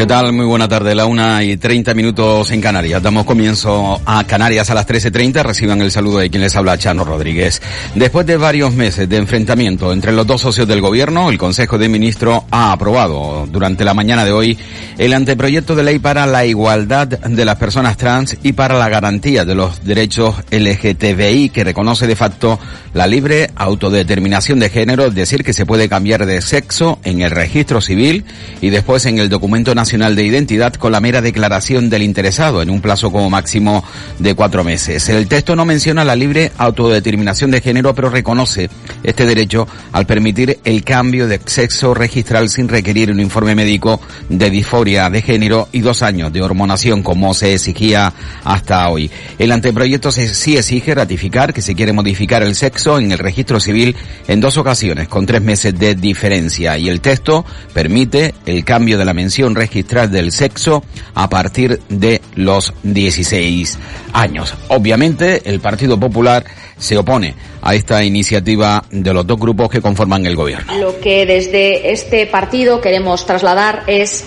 ¿Qué tal? Muy buena tarde, la una y treinta minutos en Canarias. Damos comienzo a Canarias a las 13.30. Reciban el saludo de quien les habla, Chano Rodríguez. Después de varios meses de enfrentamiento entre los dos socios del gobierno, el Consejo de Ministros ha aprobado durante la mañana de hoy el anteproyecto de ley para la igualdad de las personas trans y para la garantía de los derechos LGTBI que reconoce de facto la libre autodeterminación de género, es decir, que se puede cambiar de sexo en el registro civil y después en el documento nacional de Identidad con la mera declaración del interesado en un plazo como máximo de cuatro meses. El texto no menciona la libre autodeterminación de género, pero reconoce este derecho al permitir el cambio de sexo registral sin requerir un informe médico de disforia de género y dos años de hormonación como se exigía hasta hoy. El anteproyecto sí exige ratificar que se quiere modificar el sexo en el registro civil en dos ocasiones con tres meses de diferencia y el texto permite el cambio de la mención registral del sexo a partir de los 16 años. Obviamente, el Partido Popular se opone a esta iniciativa de los dos grupos que conforman el gobierno. Lo que desde este partido queremos trasladar es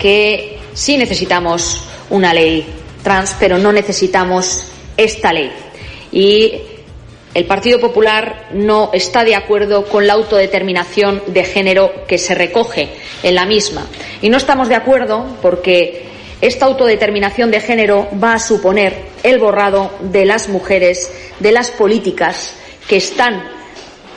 que sí necesitamos una ley trans, pero no necesitamos esta ley. Y el Partido Popular no está de acuerdo con la autodeterminación de género que se recoge en la misma. Y no estamos de acuerdo porque esta autodeterminación de género va a suponer el borrado de las mujeres de las políticas que están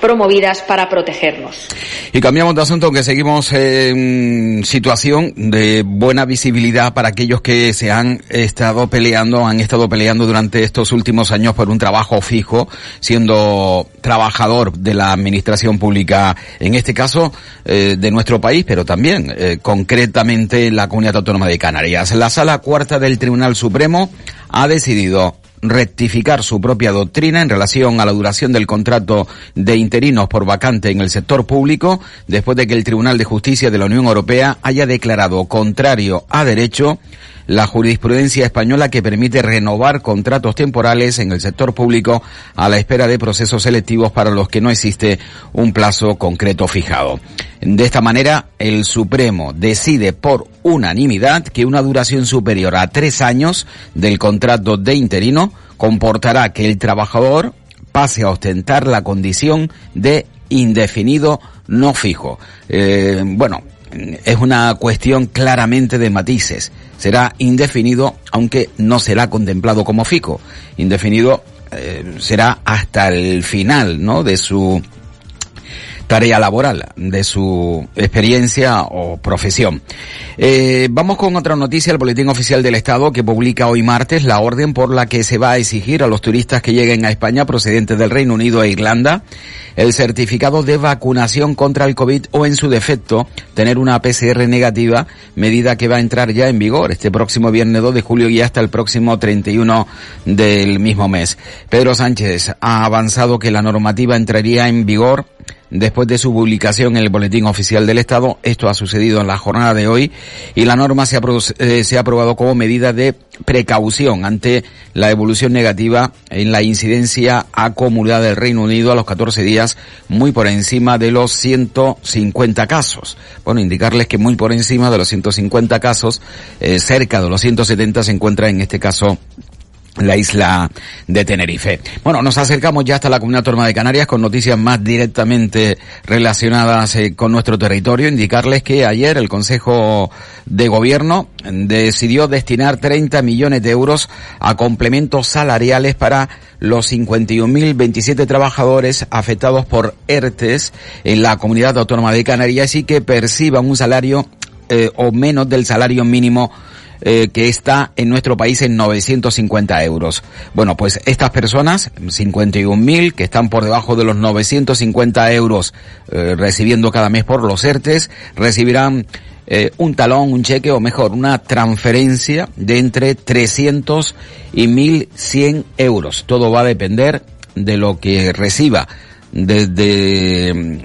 promovidas para protegernos. Y cambiamos de asunto, que seguimos en situación de buena visibilidad para aquellos que se han estado peleando, han estado peleando durante estos últimos años por un trabajo fijo, siendo trabajador de la administración pública, en este caso eh, de nuestro país, pero también eh, concretamente la Comunidad Autónoma de Canarias. La Sala Cuarta del Tribunal Supremo ha decidido rectificar su propia doctrina en relación a la duración del contrato de interinos por vacante en el sector público, después de que el Tribunal de Justicia de la Unión Europea haya declarado contrario a derecho la jurisprudencia española que permite renovar contratos temporales en el sector público a la espera de procesos selectivos para los que no existe un plazo concreto fijado. De esta manera, el Supremo decide por unanimidad que una duración superior a tres años del contrato de interino comportará que el trabajador pase a ostentar la condición de indefinido no fijo. Eh, bueno, es una cuestión claramente de matices. Será indefinido, aunque no será contemplado como fijo. Indefinido eh, será hasta el final, ¿no? De su tarea laboral, de su experiencia o profesión. Eh, vamos con otra noticia, el Boletín Oficial del Estado que publica hoy martes la orden por la que se va a exigir a los turistas que lleguen a España procedentes del Reino Unido e Irlanda el certificado de vacunación contra el COVID o en su defecto tener una PCR negativa, medida que va a entrar ya en vigor este próximo viernes 2 de julio y hasta el próximo 31 del mismo mes. Pedro Sánchez ha avanzado que la normativa entraría en vigor después de su publicación en el Boletín Oficial del Estado. Esto ha sucedido en la jornada de hoy y la norma se ha, eh, se ha aprobado como medida de precaución ante la evolución negativa en la incidencia acumulada del Reino Unido a los 14 días, muy por encima de los 150 casos. Bueno, indicarles que muy por encima de los 150 casos, eh, cerca de los 170 se encuentra en este caso la isla de Tenerife. Bueno, nos acercamos ya hasta la comunidad autónoma de Canarias con noticias más directamente relacionadas eh, con nuestro territorio. Indicarles que ayer el Consejo de Gobierno decidió destinar 30 millones de euros a complementos salariales para los 51.027 trabajadores afectados por ERTES en la comunidad autónoma de Canarias y que perciban un salario eh, o menos del salario mínimo eh, que está en nuestro país en 950 euros. Bueno, pues estas personas, 51.000, que están por debajo de los 950 euros eh, recibiendo cada mes por los ERTES, recibirán eh, un talón, un cheque o mejor, una transferencia de entre 300 y 1.100 euros. Todo va a depender de lo que reciba desde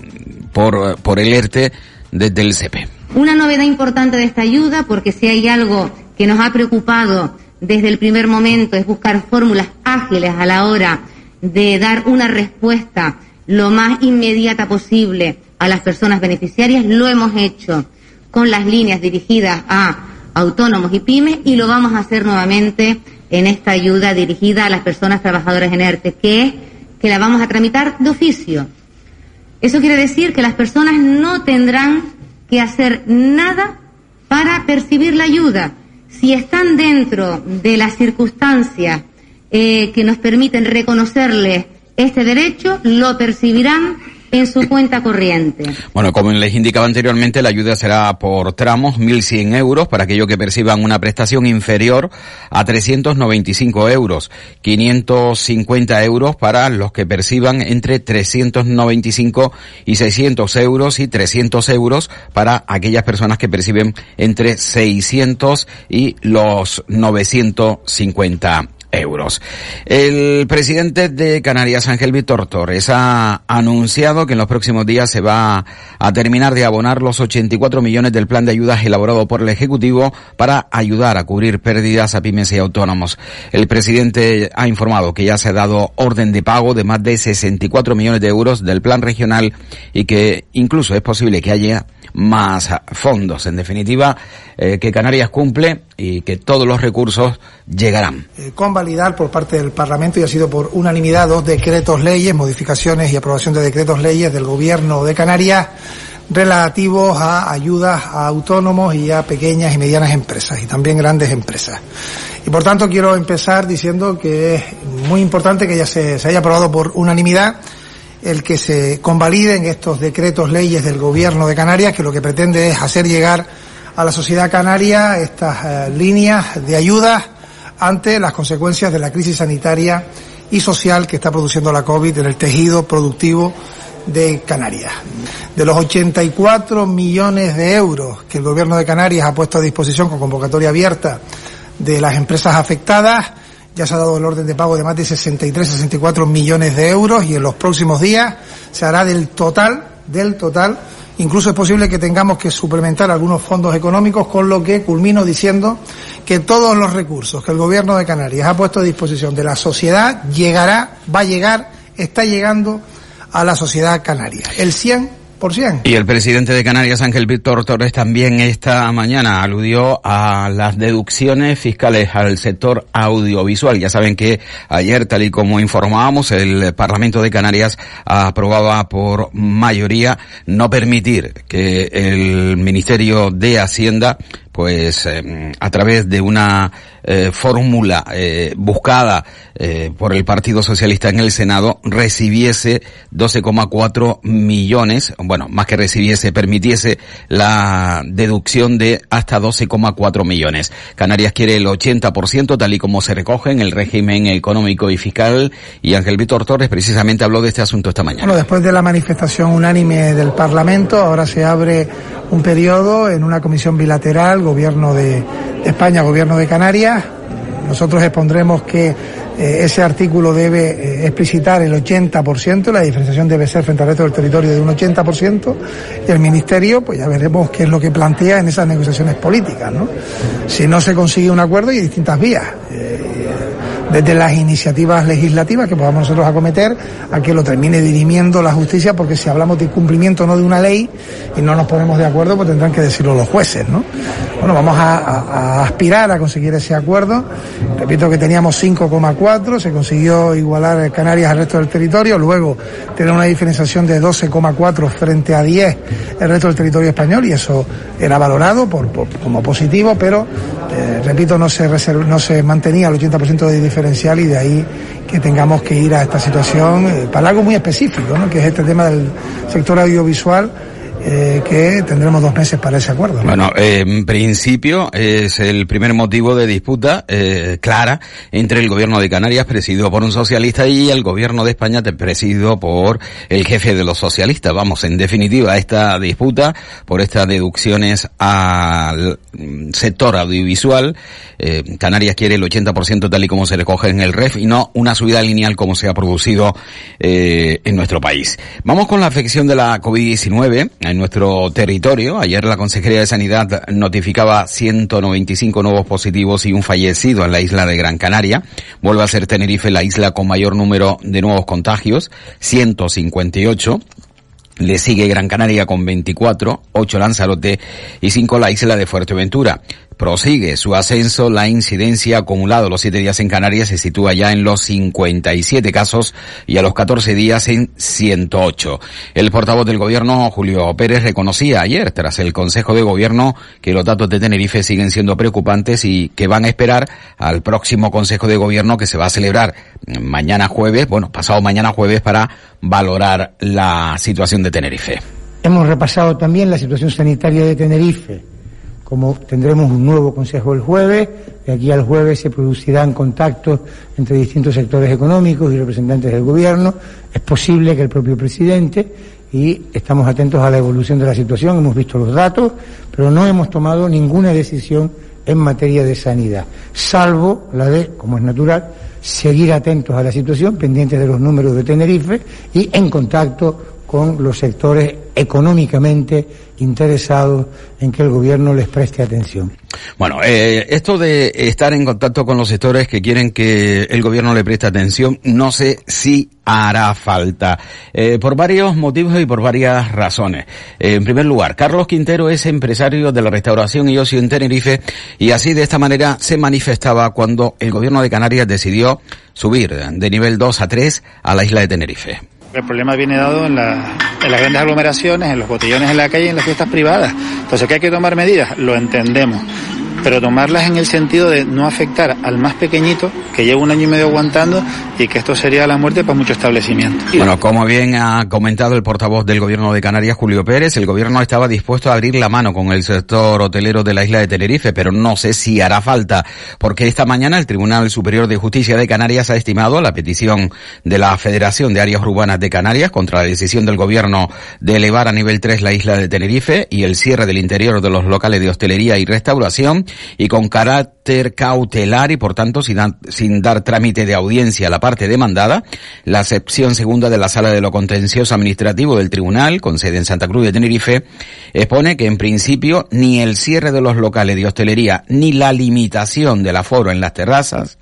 por, por el ERTE desde el CP. Una novedad importante de esta ayuda, porque si hay algo que nos ha preocupado desde el primer momento, es buscar fórmulas ágiles a la hora de dar una respuesta lo más inmediata posible a las personas beneficiarias. Lo hemos hecho con las líneas dirigidas a autónomos y pymes y lo vamos a hacer nuevamente en esta ayuda dirigida a las personas trabajadoras en ERTE, que es que la vamos a tramitar de oficio. Eso quiere decir que las personas no tendrán que hacer nada para percibir la ayuda. Si están dentro de las circunstancias eh, que nos permiten reconocerles este derecho, lo percibirán en su cuenta corriente. Bueno, como les indicaba anteriormente, la ayuda será por tramos 1.100 euros para aquellos que perciban una prestación inferior a 395 euros, 550 euros para los que perciban entre 395 y 600 euros y 300 euros para aquellas personas que perciben entre 600 y los 950 euros. El presidente de Canarias, Ángel Víctor Torres, ha anunciado que en los próximos días se va a terminar de abonar los 84 millones del plan de ayudas elaborado por el Ejecutivo para ayudar a cubrir pérdidas a pymes y autónomos. El presidente ha informado que ya se ha dado orden de pago de más de 64 millones de euros del plan regional y que incluso es posible que haya más fondos. En definitiva, eh, que Canarias cumple y que todos los recursos llegarán. Eh, convalidar por parte del Parlamento y ha sido por unanimidad dos decretos leyes, modificaciones y aprobación de decretos leyes del Gobierno de Canarias relativos a ayudas a autónomos y a pequeñas y medianas empresas y también grandes empresas. Y por tanto quiero empezar diciendo que es muy importante que ya se, se haya aprobado por unanimidad el que se convaliden estos decretos leyes del Gobierno de Canarias, que lo que pretende es hacer llegar a la sociedad canaria estas eh, líneas de ayuda ante las consecuencias de la crisis sanitaria y social que está produciendo la COVID en el tejido productivo de Canarias. De los 84 millones de euros que el Gobierno de Canarias ha puesto a disposición con convocatoria abierta de las empresas afectadas, ya se ha dado el orden de pago de más de 63, 64 millones de euros y en los próximos días se hará del total, del total. Incluso es posible que tengamos que suplementar algunos fondos económicos, con lo que culmino diciendo que todos los recursos que el Gobierno de Canarias ha puesto a disposición de la sociedad llegará, va a llegar, está llegando a la sociedad canaria. El 100 y el presidente de Canarias, Ángel Víctor Torres, también esta mañana aludió a las deducciones fiscales al sector audiovisual. Ya saben que ayer, tal y como informábamos, el Parlamento de Canarias aprobaba por mayoría no permitir que el Ministerio de Hacienda pues eh, a través de una eh, fórmula eh, buscada por el Partido Socialista en el Senado recibiese 12,4 millones, bueno, más que recibiese, permitiese la deducción de hasta 12,4 millones. Canarias quiere el 80% tal y como se recoge en el régimen económico y fiscal y Ángel Víctor Torres precisamente habló de este asunto esta mañana. Bueno, después de la manifestación unánime del Parlamento, ahora se abre un periodo en una comisión bilateral Gobierno de España, Gobierno de Canarias. Nosotros expondremos que eh, ese artículo debe eh, explicitar el 80%, la diferenciación debe ser frente al resto del territorio de un 80%, y el Ministerio, pues ya veremos qué es lo que plantea en esas negociaciones políticas, ¿no? Si no se consigue un acuerdo, hay distintas vías. Eh, desde las iniciativas legislativas que podamos nosotros acometer a que lo termine dirimiendo la justicia, porque si hablamos de cumplimiento no de una ley y no nos ponemos de acuerdo, pues tendrán que decirlo los jueces, ¿no? Bueno, vamos a, aspirar a conseguir ese acuerdo. Repito que teníamos 5,4, se consiguió igualar Canarias al resto del territorio, luego tener una diferenciación de 12,4 frente a 10 el resto del territorio español y eso era valorado por, como positivo, pero eh, repito, no se, no se mantenía el 80% de diferencial y de ahí que tengamos que ir a esta situación eh, para algo muy específico, ¿no? que es este tema del sector audiovisual eh, que tendremos dos meses para ese acuerdo. Bueno, en principio es el primer motivo de disputa eh, clara entre el gobierno de Canarias, presidido por un socialista, y el gobierno de España, presidido por el jefe de los socialistas. Vamos, en definitiva, esta disputa por estas deducciones al sector audiovisual. Eh, Canarias quiere el 80% tal y como se recoge en el REF y no una subida lineal como se ha producido en nuestro país. Vamos con la afección de la COVID-19. Nuestro territorio. Ayer la Consejería de Sanidad notificaba 195 nuevos positivos y un fallecido en la isla de Gran Canaria. Vuelve a ser Tenerife la isla con mayor número de nuevos contagios, 158. Le sigue Gran Canaria con 24, 8 Lanzarote y 5 la isla de Fuerteventura. Prosigue su ascenso, la incidencia acumulada los 7 días en Canarias se sitúa ya en los 57 casos y a los 14 días en 108. El portavoz del gobierno, Julio Pérez, reconocía ayer, tras el Consejo de Gobierno, que los datos de Tenerife siguen siendo preocupantes y que van a esperar al próximo Consejo de Gobierno que se va a celebrar mañana jueves, bueno, pasado mañana jueves para valorar la situación de Tenerife. Hemos repasado también la situación sanitaria de Tenerife como tendremos un nuevo consejo el jueves, de aquí al jueves se producirán contactos entre distintos sectores económicos y representantes del gobierno, es posible que el propio presidente, y estamos atentos a la evolución de la situación, hemos visto los datos, pero no hemos tomado ninguna decisión en materia de sanidad, salvo la de, como es natural, seguir atentos a la situación, pendientes de los números de Tenerife y en contacto con los sectores económicamente interesados en que el gobierno les preste atención. Bueno, eh, esto de estar en contacto con los sectores que quieren que el gobierno le preste atención, no sé si hará falta, eh, por varios motivos y por varias razones. Eh, en primer lugar, Carlos Quintero es empresario de la restauración y ocio en Tenerife y así de esta manera se manifestaba cuando el gobierno de Canarias decidió subir de nivel 2 a 3 a la isla de Tenerife. El problema viene dado en, las grandes aglomeraciones, en los botellones en la calle en las fiestas privadas. Entonces, ¿qué hay que tomar medidas? Lo entendemos pero tomarlas en el sentido de no afectar al más pequeñito que lleva un año y medio aguantando y que esto sería la muerte para muchos establecimientos. Bueno, como bien ha comentado el portavoz del gobierno de Canarias, Julio Pérez, el gobierno estaba dispuesto a abrir la mano con el sector hotelero de la isla de Tenerife, pero no sé si hará falta, porque esta mañana el Tribunal Superior de Justicia de Canarias ha estimado la petición de la Federación de Áreas Urbanas de Canarias contra la decisión del gobierno de elevar a nivel 3 la isla de Tenerife y el cierre del interior de los locales de hostelería y restauración y con carácter cautelar y por tanto sin, dar trámite de audiencia a la parte demandada, la sección segunda de la Sala de lo Contencioso Administrativo del Tribunal, con sede en Santa Cruz de Tenerife, expone que en principio ni el cierre de los locales de hostelería ni la limitación del aforo en las terrazas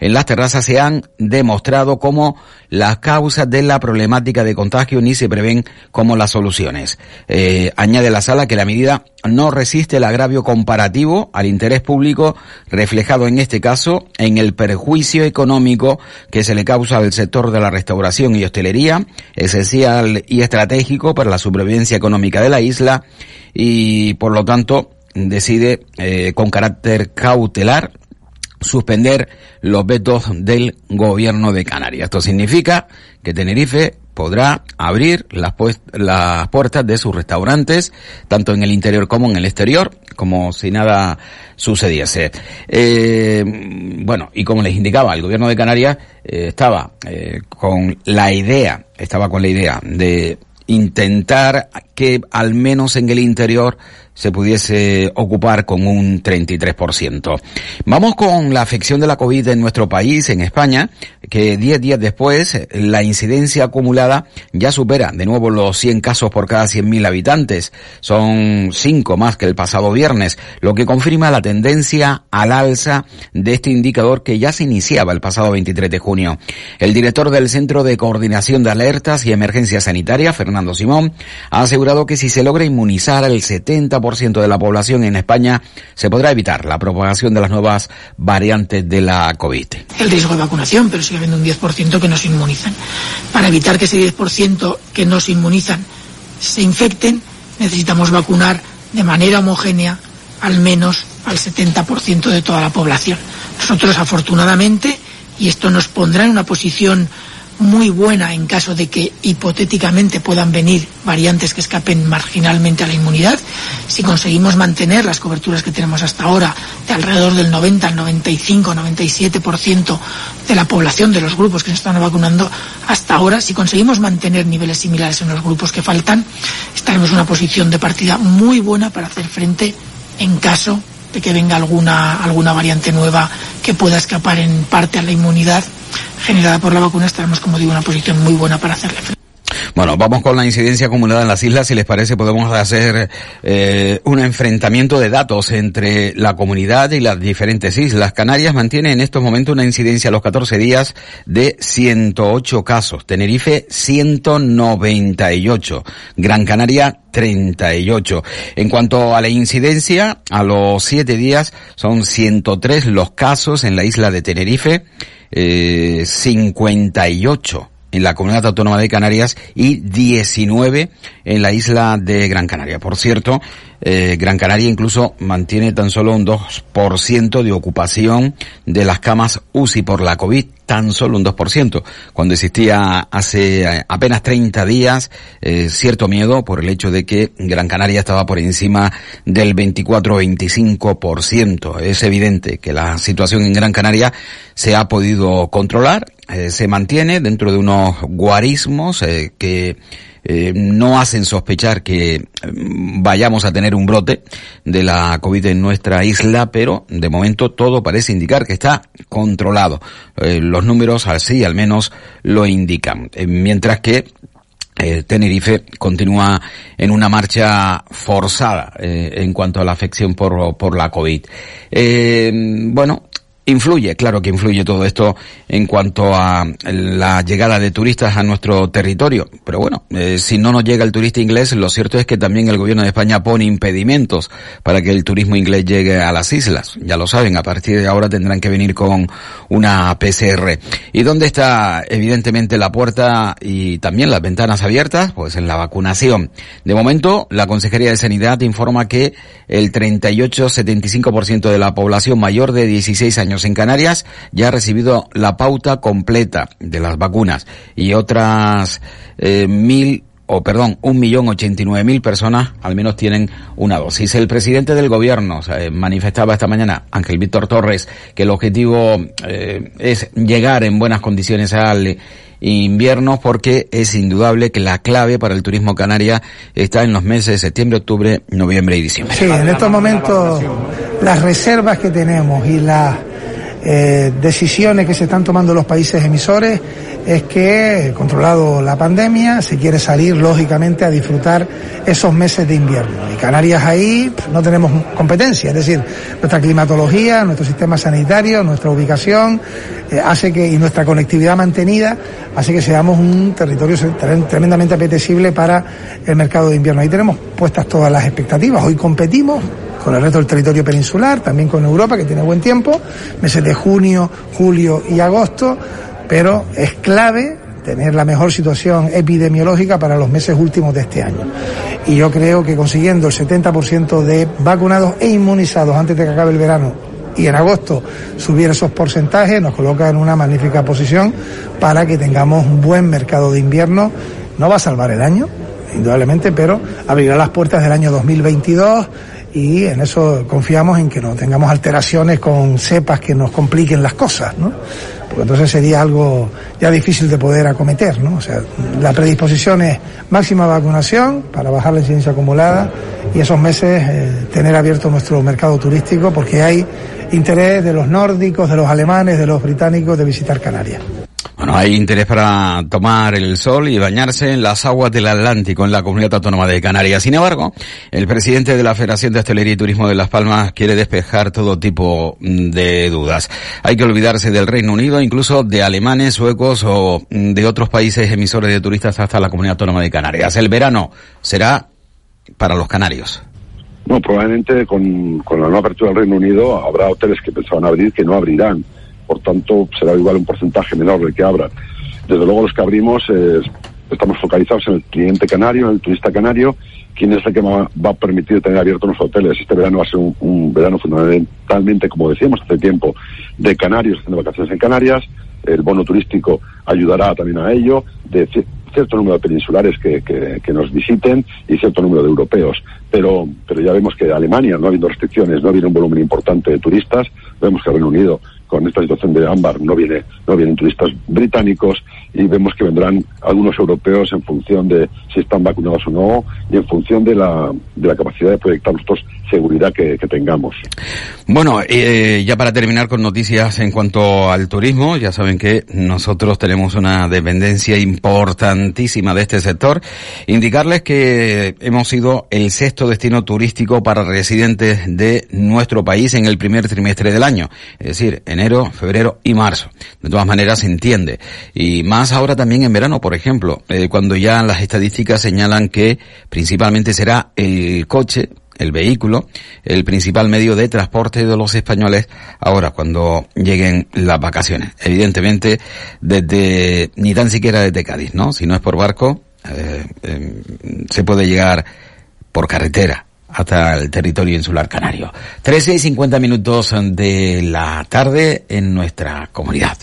en las terrazas se han demostrado como las causas de la problemática de contagio ni se prevén como las soluciones. Eh, añade la sala que la medida no resiste el agravio comparativo al interés público reflejado en este caso en el perjuicio económico que se le causa al sector de la restauración y hostelería, esencial y estratégico para la supervivencia económica de la isla y por lo tanto decide eh, con carácter cautelar suspender los vetos del gobierno de Canarias. Esto significa que Tenerife podrá abrir las, las puertas de sus restaurantes, tanto en el interior como en el exterior, como si nada sucediese. Eh, bueno, y como les indicaba, el gobierno de Canarias eh, estaba eh, con la idea, estaba con la idea de intentar que al menos en el interior se pudiese ocupar con un 33%. Vamos con la afección de la COVID en nuestro país, en España, que 10 días después la incidencia acumulada ya supera de nuevo los 100 casos por cada 100.000 habitantes. Son 5 más que el pasado viernes, lo que confirma la tendencia al alza de este indicador que ya se iniciaba el pasado 23 de junio. El director del Centro de Coordinación de Alertas y Emergencia Sanitaria, Fernando Simón, ha asegurado que si se logra inmunizar al 70% de la población en España, se podrá evitar la propagación de las nuevas variantes de la COVID. El riesgo de vacunación, pero sigue habiendo un 10% que no se inmunizan. Para evitar que ese 10% que no se inmunizan se infecten, necesitamos vacunar de manera homogénea al menos al 70% de toda la población. Nosotros, afortunadamente, y esto nos pondrá en una posición muy buena en caso de que hipotéticamente puedan venir variantes que escapen marginalmente a la inmunidad. Si conseguimos mantener las coberturas que tenemos hasta ahora de alrededor del 90 al 95, 97% de la población de los grupos que se están vacunando hasta ahora, si conseguimos mantener niveles similares en los grupos que faltan, estaremos en una posición de partida muy buena para hacer frente en caso de que venga alguna, alguna variante nueva que pueda escapar en parte a la inmunidad generada por la vacuna, estaremos, como digo, una posición muy buena para hacerle. Bueno, vamos con la incidencia acumulada en las islas. Si les parece, podemos hacer eh, un enfrentamiento de datos entre la comunidad y las diferentes islas. Canarias mantiene en estos momentos una incidencia a los 14 días de 108 casos. Tenerife, 198. Gran Canaria, 38. En cuanto a la incidencia, a los 7 días son 103 los casos en la isla de Tenerife, eh, 58 en la Comunidad Autónoma de Canarias y 19 en la isla de Gran Canaria. Por cierto, eh, Gran Canaria incluso mantiene tan solo un 2% de ocupación de las camas UCI por la COVID, tan solo un 2%, cuando existía hace eh, apenas 30 días eh, cierto miedo por el hecho de que Gran Canaria estaba por encima del 24-25%. Es evidente que la situación en Gran Canaria se ha podido controlar, eh, se mantiene dentro de unos guarismos eh, que eh, no hacen sospechar que vayamos a tener un brote de la COVID en nuestra isla, pero de momento todo parece indicar que está controlado. Los números así al menos lo indican. Mientras que Tenerife continúa en una marcha forzada en cuanto a la afección por, por la COVID. bueno, Influye, claro que influye todo esto en cuanto a la llegada de turistas a nuestro territorio. Pero bueno, eh, si no nos llega el turista inglés, lo cierto es que también el gobierno de España pone impedimentos para que el turismo inglés llegue a las islas. Ya lo saben, a partir de ahora tendrán que venir con una PCR. ¿Y dónde está evidentemente la puerta y también las ventanas abiertas? Pues en la vacunación. De momento, la Consejería de Sanidad informa que el 38-75% de la población mayor de 16 años en Canarias ya ha recibido la pauta completa de las vacunas y otras eh, mil o perdón, un millón ochenta y nueve mil personas al menos tienen una dosis. El presidente del gobierno manifestaba esta mañana, Ángel Víctor Torres, que el objetivo eh, es llegar en buenas condiciones al invierno porque es indudable que la clave para el turismo canaria está en los meses de septiembre, octubre, noviembre y diciembre. Sí, en estos momentos las reservas que tenemos y las eh, decisiones que se están tomando los países emisores es que, controlado la pandemia, se quiere salir lógicamente a disfrutar esos meses de invierno. Y Canarias ahí pues, no tenemos competencia, es decir, nuestra climatología, nuestro sistema sanitario, nuestra ubicación, eh, hace que, y nuestra conectividad mantenida, hace que seamos un territorio tremendamente apetecible para el mercado de invierno. Ahí tenemos puestas todas las expectativas. Hoy competimos con el resto del territorio peninsular, también con Europa, que tiene buen tiempo, meses de junio, julio y agosto, pero es clave tener la mejor situación epidemiológica para los meses últimos de este año. Y yo creo que consiguiendo el 70% de vacunados e inmunizados antes de que acabe el verano y en agosto subir esos porcentajes nos coloca en una magnífica posición para que tengamos un buen mercado de invierno. No va a salvar el año, indudablemente, pero abrirá las puertas del año 2022 y en eso confiamos en que no tengamos alteraciones con cepas que nos compliquen las cosas, ¿no? Porque entonces sería algo ya difícil de poder acometer, ¿no? O sea, la predisposición es máxima vacunación para bajar la incidencia acumulada y esos meses eh, tener abierto nuestro mercado turístico porque hay interés de los nórdicos, de los alemanes, de los británicos de visitar Canarias. Bueno, hay interés para tomar el sol y bañarse en las aguas del Atlántico en la comunidad autónoma de Canarias. Sin embargo, el presidente de la Federación de Hostelería y Turismo de Las Palmas quiere despejar todo tipo de dudas. Hay que olvidarse del Reino Unido, incluso de alemanes, suecos o de otros países emisores de turistas hasta la comunidad autónoma de Canarias. El verano será para los canarios. No, probablemente con, con la nueva apertura del Reino Unido habrá hoteles que pensaban abrir que no abrirán por tanto será igual un porcentaje menor del que abran. Desde luego los que abrimos eh, estamos focalizados en el cliente canario, en el turista canario, quien es el que va, a permitir tener abiertos los hoteles. Este verano va a ser un, verano fundamentalmente, como decíamos hace tiempo, de canarios haciendo vacaciones en Canarias. El bono turístico ayudará también a ello, de cierto número de peninsulares que, que, nos visiten y cierto número de europeos. Pero, pero ya vemos que Alemania, no habiendo restricciones, no viene un volumen importante de turistas. Vemos que Reino Unido con esta situación de ámbar no viene no vienen turistas británicos y vemos que vendrán algunos europeos en función de si están vacunados o no y en función de la, de la capacidad de proyectar nosotros seguridad que, tengamos. Bueno, eh, ya para terminar con noticias en cuanto al turismo, ya saben que nosotros tenemos una dependencia importantísima de este sector. Indicarles que hemos sido el sexto destino turístico para residentes de nuestro país en el primer trimestre del año, es decir, enero, febrero y marzo. De todas maneras se entiende. Y más ahora también en verano, por ejemplo, eh, cuando ya las estadísticas señalan que principalmente será el coche el vehículo, el principal medio de transporte de los españoles ahora cuando lleguen las vacaciones. Evidentemente, desde, ni tan siquiera desde Cádiz, ¿no? Si no es por barco, eh, em, se puede llegar por carretera hasta el territorio insular canario. 13 y 50 minutos de la tarde en nuestra comunidad.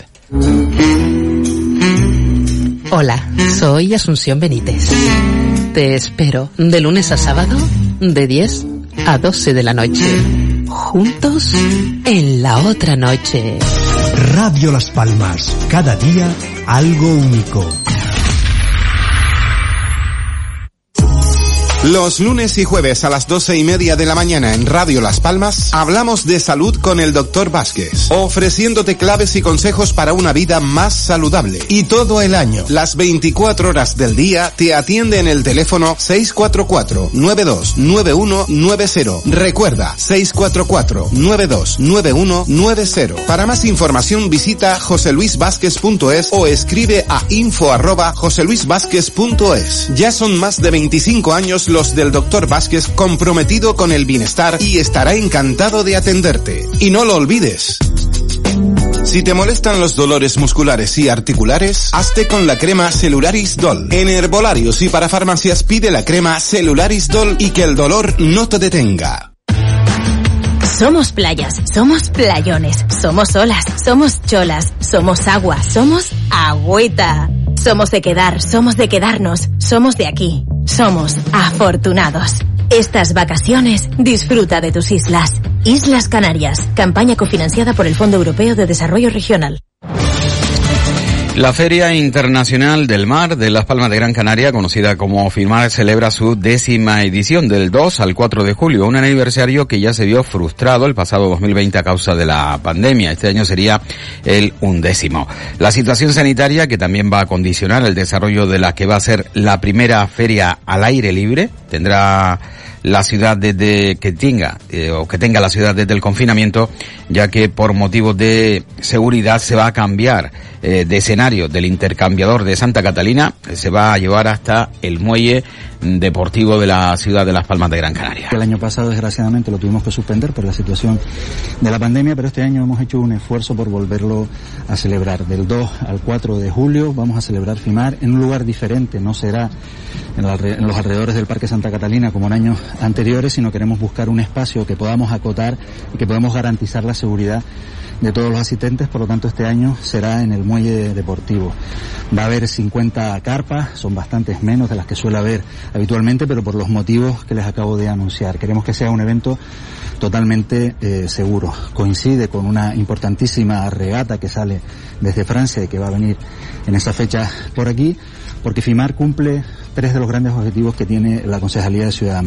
Hola, soy Asunción Benítez. Te espero de lunes a sábado de 10 a 12 de la noche. Juntos en la otra noche. Radio Las Palmas. Cada día algo único. Los lunes y jueves a las doce y media de la mañana en Radio Las Palmas hablamos de salud con el Dr. Vázquez, ofreciéndote claves y consejos para una vida más saludable. Y todo el año, las 24 horas del día, te atiende en el teléfono 644-929190. Recuerda, 644-929190. Para más información visita joseluisvázquez.es o escribe a info arroba joseluisvázquez.es. Ya son más de 25 años los del Dr. Vázquez comprometido con el bienestar y estará encantado de atenderte. Y no lo olvides. Si te molestan los dolores musculares y articulares, hazte con la crema Celularis Dol. En herbolarios y para farmacias pide la crema Celularis Dol y que el dolor no te detenga. Somos playas, somos playones, somos olas, somos cholas, somos agua, somos agüita. Somos de quedar, somos de quedarnos, somos de aquí. Somos afortunados. Estas vacaciones disfruta de tus islas. Islas Canarias, campaña cofinanciada por el Fondo Europeo de Desarrollo Regional. La Feria Internacional del Mar de Las Palmas de Gran Canaria, conocida como FIMAR, celebra su décima edición del 2 al 4 de julio, un aniversario que ya se vio frustrado el pasado 2020 a causa de la pandemia. Este año sería el undécimo. La situación sanitaria, que también va a condicionar el desarrollo de la que va a ser la primera feria al aire libre, tendrá la ciudad desde que tenga eh, o que tenga la ciudad desde el confinamiento, ya que por motivos de seguridad se va a cambiar eh, de escenario del intercambiador de Santa Catalina, se va a llevar hasta el muelle deportivo de la ciudad de Las Palmas de Gran Canaria. El año pasado, desgraciadamente, lo tuvimos que suspender por la situación de la pandemia, pero este año hemos hecho un esfuerzo por volverlo a celebrar. Del 2 al 4 de julio vamos a celebrar FIMAR en un lugar diferente, no será en, los alrededores del Parque Santa Catalina como en años anteriores, sino queremos buscar un espacio que podamos acotar y que podamos garantizar la seguridad de todos los asistentes, por lo tanto este año será en el muelle deportivo. Va a haber 50 carpas, son bastantes menos de las que suele haber habitualmente, pero por los motivos que les acabo de anunciar. Queremos que sea un evento totalmente eh, seguro. Coincide con una importantísima regata que sale desde Francia y que va a venir en esa fecha por aquí, porque FIMAR cumple tres de los grandes objetivos que tiene la Concejalía de Ciudad.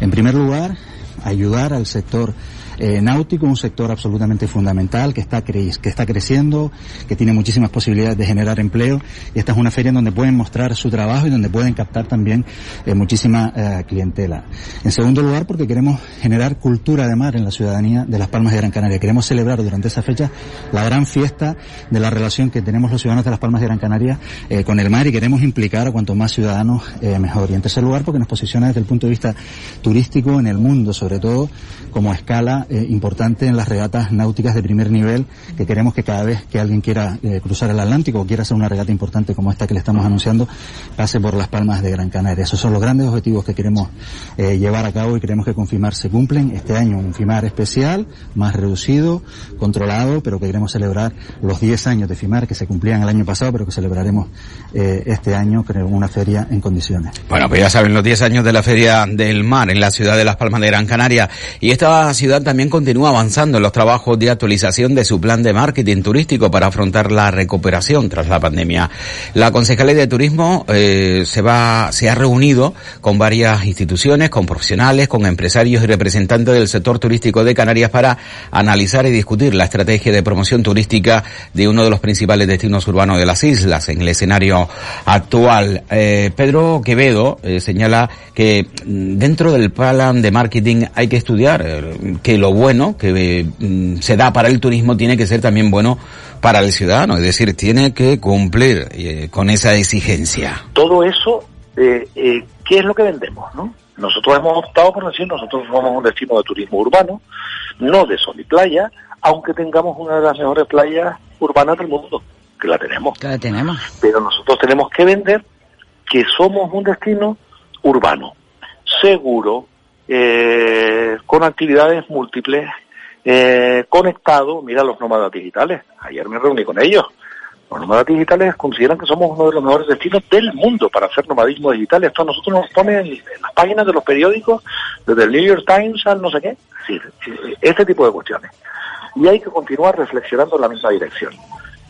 En primer lugar, ayudar al sector eh, náutico, un sector absolutamente fundamental que está, cre que está creciendo, que tiene muchísimas posibilidades de generar empleo y esta es una feria en donde pueden mostrar su trabajo y donde pueden captar también eh, muchísima eh, clientela. En segundo lugar, porque queremos generar cultura de mar en la ciudadanía de Las Palmas de Gran Canaria. Queremos celebrar durante esa fecha la gran fiesta de la relación que tenemos los ciudadanos de Las Palmas de Gran Canaria eh, con el mar y queremos implicar a cuanto más ciudadanos mejor. Y en tercer lugar, porque nos posiciona desde el punto de vista turístico en el mundo, sobre todo como escala eh, importante en las regatas náuticas de primer nivel, que queremos que cada vez que alguien quiera eh, cruzar el Atlántico o quiera hacer una regata importante como esta que le estamos anunciando, pase por las palmas de Gran Canaria. Esos son los grandes objetivos que queremos eh, llevar a cabo y creemos que con FIMAR se cumplen. Este año un FIMAR especial, más reducido, controlado, pero que queremos celebrar los 10 años de FIMAR que se cumplían el año pasado, pero que celebraremos este año con una feria en condiciones. Bueno, pues ya saben, los 10 años de la Feria del Mar en la ciudad de Las Palmas de Gran Canaria. Y esta ciudad también también continúa avanzando en los trabajos de actualización de su plan de marketing turístico para afrontar la recuperación tras la pandemia. La Concejalía de Turismo eh, se va, se ha reunido con varias instituciones, con profesionales, con empresarios y representantes del sector turístico de Canarias para analizar y discutir la estrategia de promoción turística de uno de los principales destinos urbanos de las islas en el escenario actual. Eh, Pedro Quevedo eh, señala que mm, dentro del plan de marketing hay que estudiar que lo bueno que mm, se da para el turismo tiene que ser también bueno para el ciudadano, es decir, tiene que cumplir eh, con esa exigencia. Todo eso, eh, eh, ¿qué es lo que vendemos? ¿no? Nosotros hemos optado por decir, nosotros somos un destino de turismo urbano, no de sol y playa, aunque tengamos una de las mejores playas urbanas del mundo, que la tenemos. Que la tenemos. Pero nosotros tenemos que vender que somos un destino urbano, seguro, eh, con actividades múltiples, eh, conectado. Mira los nómadas digitales. Ayer me reuní con ellos. Los nómadas digitales consideran que somos uno de los mejores destinos del mundo para hacer nomadismo digital. Esto a nosotros nos pone en, las páginas de los periódicos, desde el New York Times al no sé qué. Este tipo de cuestiones. Y hay que continuar reflexionando en la misma dirección.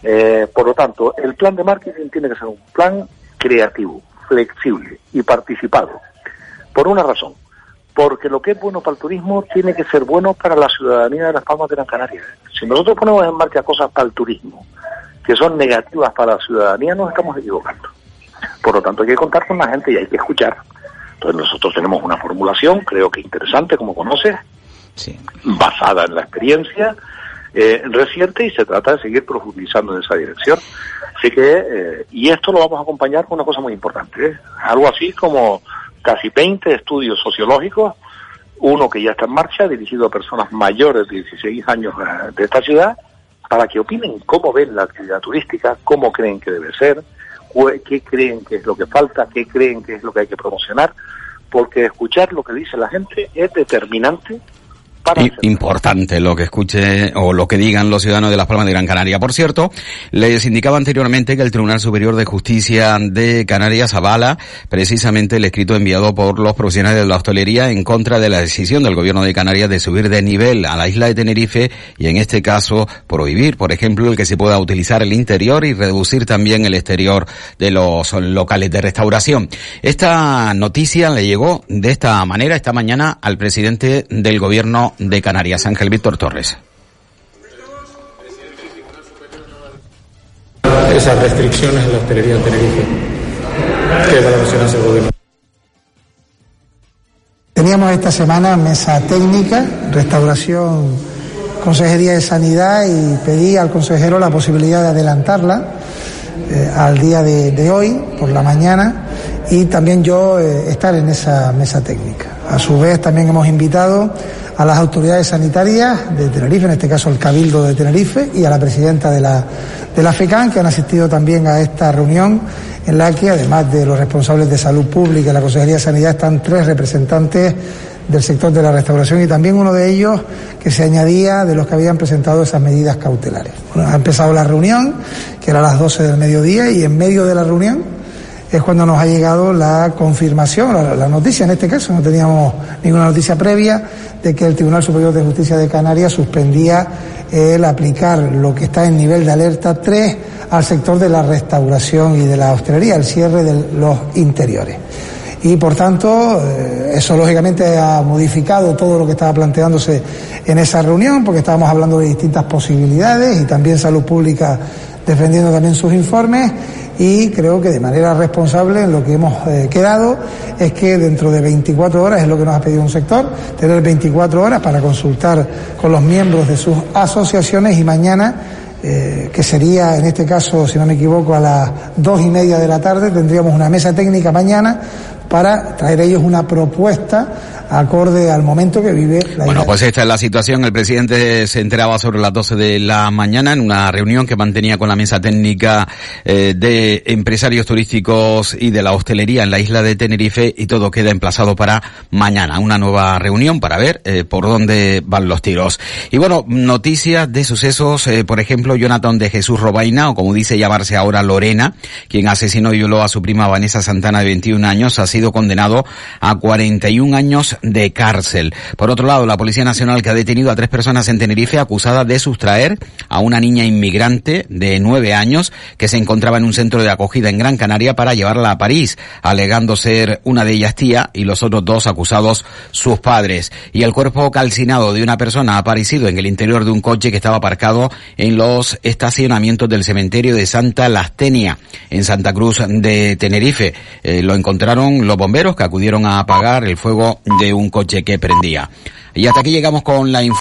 Eh, por lo tanto, el plan de marketing tiene que ser un plan creativo, flexible y participado. Por una razón, porque lo que es bueno para el turismo tiene que ser bueno para la ciudadanía de las Palmas de Gran Canaria. Si nosotros ponemos en marcha cosas para el turismo que son negativas para la ciudadanía, nos estamos equivocando. Por lo tanto, hay que contar con la gente y hay que escuchar. Entonces, nosotros tenemos una formulación, creo que interesante, como conoces, basada en la experiencia eh, reciente y se trata de seguir profundizando en esa dirección. Así que, eh, y esto lo vamos a acompañar con una cosa muy importante, ¿eh? algo así como casi 20 estudios sociológicos, uno que ya está en marcha, dirigido a personas mayores de 16 años eh, de esta ciudad, para que opinen cómo ven la actividad turística, cómo creen que debe ser, qué creen que es lo que falta, qué creen que es lo que hay que promocionar, porque escuchar lo que dice la gente es determinante Importante lo que escuche o lo que digan los ciudadanos de Las Palmas de Gran Canaria. Por cierto, les indicaba anteriormente que el Tribunal Superior de Justicia de Canarias avala precisamente el escrito enviado por los profesionales de la hostelería en contra de la decisión del gobierno de Canarias de subir de nivel a la isla de Tenerife y en este caso prohibir, por ejemplo, el que se pueda utilizar el interior y reducir también el exterior de los locales de restauración. Esta noticia le llegó de esta manera esta mañana al presidente del gobierno de Canarias, Ángel Víctor Torres. esas restricciones en la hostelería en Tenerife. ¿Qué valoración hace el gobierno? Teníamos esta semana mesa técnica, restauración, Consejería de Sanidad y pedí al consejero la posibilidad de adelantarla eh, al día de, de hoy, por la mañana, y también yo eh, estar en esa mesa técnica. A su vez también hemos invitado a las autoridades sanitarias de Tenerife, en este caso el Cabildo de Tenerife, y a la presidenta de la, de la FECAN, que han asistido también a esta reunión en la que, además de los responsables de salud pública y la Consejería de Sanidad, están tres representantes del sector de la restauración y también uno de ellos que se añadía de los que habían presentado esas medidas cautelares. Bueno, ha empezado la reunión, que era a las 12 del mediodía, y en medio de la reunión es cuando nos ha llegado la confirmación, la, noticia en este caso, no teníamos ninguna noticia previa, de que el Tribunal Superior de Justicia de Canarias suspendía el aplicar lo que está en nivel de alerta 3 al sector de la restauración y de la hostelería, el cierre de los interiores. Y por tanto, eh, eso lógicamente ha modificado todo lo que estaba planteándose en esa reunión, porque estábamos hablando de distintas posibilidades y también salud pública defendiendo también sus informes y creo que de manera responsable lo que hemos eh, quedado es que dentro de 24 horas, es lo que nos ha pedido un sector, tener 24 horas para consultar con los miembros de sus asociaciones y mañana, eh, que sería en este caso, si no me equivoco, a las dos y media de la tarde, tendríamos una mesa técnica mañana para traer ellos una propuesta acorde al momento que vive la Bueno, pues esta es la situación. El presidente se enteraba sobre las 12 de la mañana en una reunión que mantenía con la mesa técnica eh, de empresarios turísticos y de la hostelería en la isla de Tenerife y todo queda emplazado para mañana. Una nueva reunión para ver eh, por dónde van los tiros. Y bueno, noticias de sucesos, eh, por ejemplo, Jonathan de Jesús Robaina, o como dice llamarse ahora Lorena, quien asesinó y violó a su prima Vanessa Santana de 21 años, ha sido condenado a 41 años de cárcel. Por otro lado, la Policía Nacional que ha detenido a tres personas en Tenerife acusadas de sustraer a una niña inmigrante de nueve años que se encontraba en un centro de acogida en Gran Canaria para llevarla a París, alegando ser una de ellas tía y los otros dos acusados sus padres. Y el cuerpo calcinado de una persona aparecido en el interior de un coche que estaba aparcado en los estacionamientos del cementerio de Santa Lastenia, en Santa Cruz de Tenerife. Eh, lo encontraron los bomberos que acudieron a apagar el fuego de un coche que prendía. Y hasta aquí llegamos con la información.